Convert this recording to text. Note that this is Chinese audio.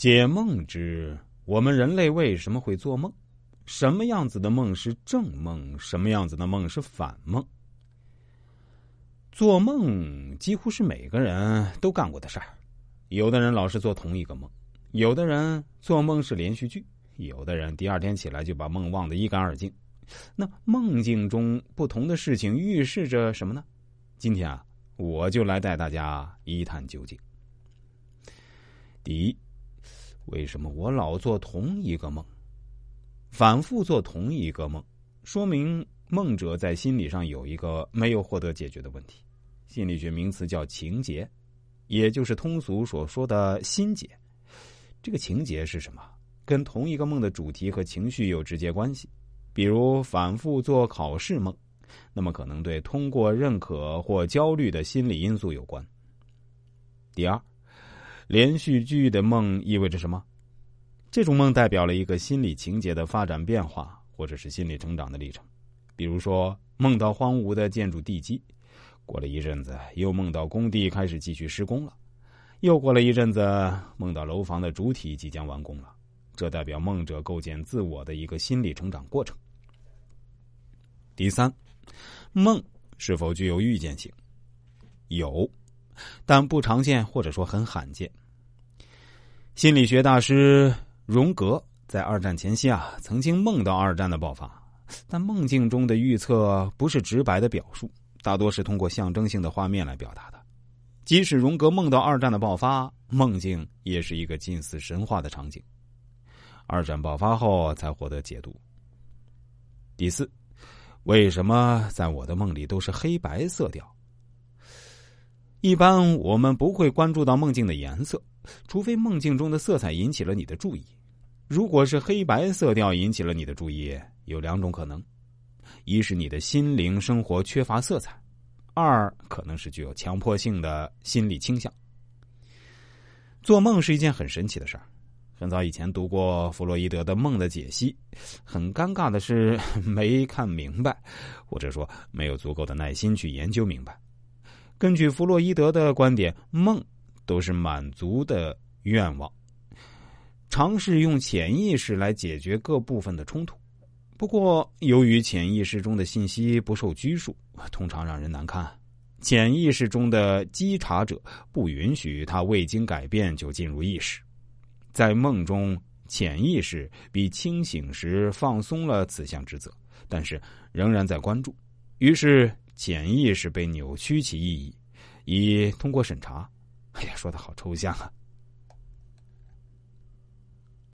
解梦之，我们人类为什么会做梦？什么样子的梦是正梦？什么样子的梦是反梦？做梦几乎是每个人都干过的事儿。有的人老是做同一个梦，有的人做梦是连续剧，有的人第二天起来就把梦忘得一干二净。那梦境中不同的事情预示着什么呢？今天啊，我就来带大家一探究竟。第一。为什么我老做同一个梦，反复做同一个梦，说明梦者在心理上有一个没有获得解决的问题。心理学名词叫情结，也就是通俗所说的心结。这个情结是什么？跟同一个梦的主题和情绪有直接关系。比如反复做考试梦，那么可能对通过认可或焦虑的心理因素有关。第二。连续剧的梦意味着什么？这种梦代表了一个心理情节的发展变化，或者是心理成长的历程。比如说，梦到荒芜的建筑地基，过了一阵子又梦到工地开始继续施工了，又过了一阵子梦到楼房的主体即将完工了。这代表梦者构建自我的一个心理成长过程。第三，梦是否具有预见性？有。但不常见，或者说很罕见。心理学大师荣格在二战前夕啊，曾经梦到二战的爆发，但梦境中的预测不是直白的表述，大多是通过象征性的画面来表达的。即使荣格梦到二战的爆发，梦境也是一个近似神话的场景。二战爆发后才获得解读。第四，为什么在我的梦里都是黑白色调？一般我们不会关注到梦境的颜色，除非梦境中的色彩引起了你的注意。如果是黑白色调引起了你的注意，有两种可能：一是你的心灵生活缺乏色彩；二可能是具有强迫性的心理倾向。做梦是一件很神奇的事儿。很早以前读过弗洛伊德的梦的解析，很尴尬的是 没看明白，或者说没有足够的耐心去研究明白。根据弗洛伊德的观点，梦都是满足的愿望，尝试用潜意识来解决各部分的冲突。不过，由于潜意识中的信息不受拘束，通常让人难堪。潜意识中的稽查者不允许他未经改变就进入意识，在梦中，潜意识比清醒时放松了此项职责，但是仍然在关注。于是。潜意识被扭曲其意义，以通过审查。哎呀，说的好抽象啊！